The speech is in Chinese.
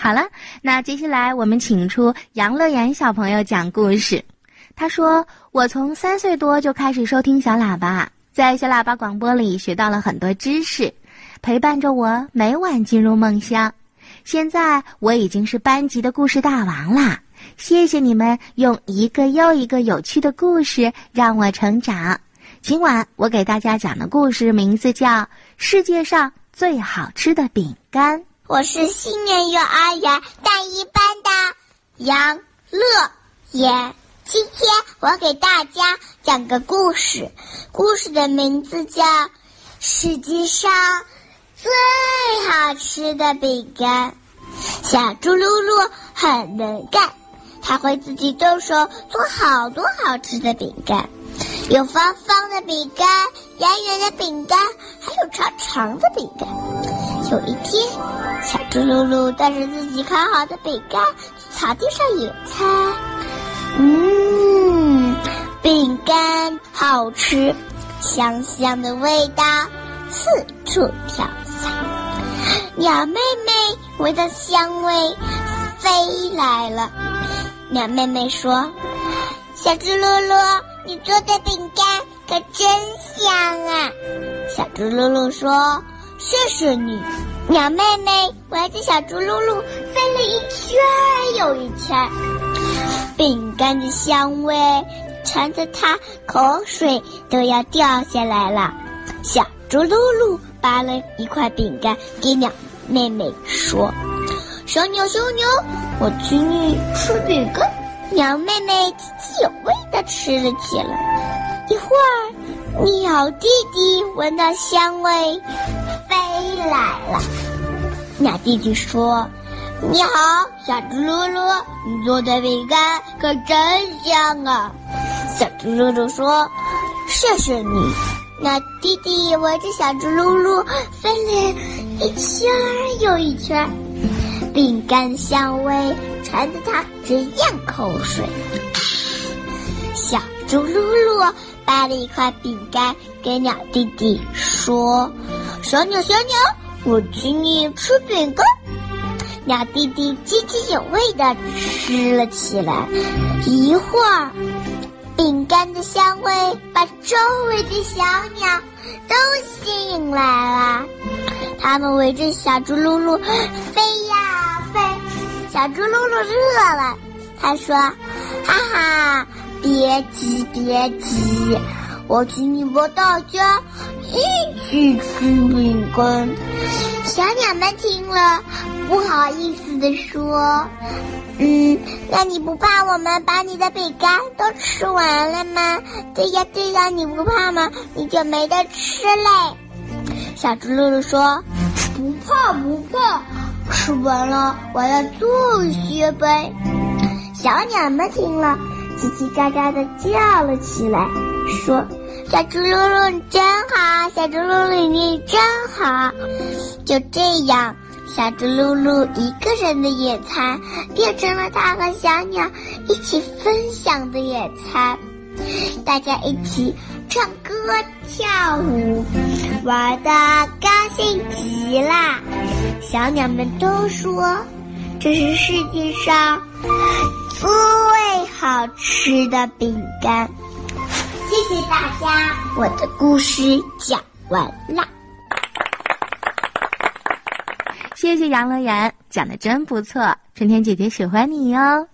好了，那接下来我们请出杨乐言小朋友讲故事。他说：“我从三岁多就开始收听小喇叭，在小喇叭广播里学到了很多知识，陪伴着我每晚进入梦乡。现在我已经是班级的故事大王啦！谢谢你们用一个又一个有趣的故事让我成长。今晚我给大家讲的故事名字叫《世界上最好吃的饼干》。我是新年幼儿园大一班的杨乐言。”今天我给大家讲个故事，故事的名字叫《世界上最好吃的饼干》。小猪噜噜很能干，他会自己动手做好多好吃的饼干，有方方的饼干、圆圆的饼干，还有长长的饼干。有一天，小猪噜噜带着自己烤好的饼干去草地上野餐。嗯，饼干好吃，香香的味道四处飘散。鸟妹妹闻到香味，飞来了。鸟妹妹说：“小猪噜噜，你做的饼干可真香啊！”小猪噜噜说：“谢谢你。”鸟妹妹围着小猪噜噜飞了一圈又一圈。饼干的香味馋得它口水都要掉下来了。小猪噜噜拔了一块饼干给鸟妹妹说：“小鸟，小鸟，我请你吃饼干。”鸟妹妹津津有味地吃了起来。一会儿，鸟弟弟闻到香味，来了。鸟弟弟说。你好，小猪噜噜，你做的饼干可真香啊！小猪噜噜说：“谢谢你。”鸟弟弟围着小猪噜噜飞了一圈又一圈，饼干香味馋得他直咽口水。小猪噜噜掰了一块饼干给鸟弟弟说：“小鸟，小鸟，我请你吃饼干。”鸟弟弟津津有味地吃了起来，一会儿，饼干的香味把周围的小鸟都吸引来了。它们围着小猪噜噜飞呀飞。小猪噜噜饿了，他说：“哈哈，别急别急，我请你们大家一去吃饼干。”小鸟们听了。不好意思的说，嗯，那你不怕我们把你的饼干都吃完了吗？对呀对呀，你不怕吗？你就没得吃嘞。小猪露露说：“不怕不怕，吃完了我要做些呗。”小鸟们听了，叽叽喳喳的叫了起来，说：“小猪露露你真好，小猪露露你真好。”就这样。小猪噜噜一个人的野餐，变成了他和小鸟一起分享的野餐。大家一起唱歌跳舞，玩的高兴极了。小鸟们都说，这是世界上最好吃的饼干。谢谢大家，我的故事讲完了。谢谢杨乐言，讲的真不错，春天姐姐喜欢你哟。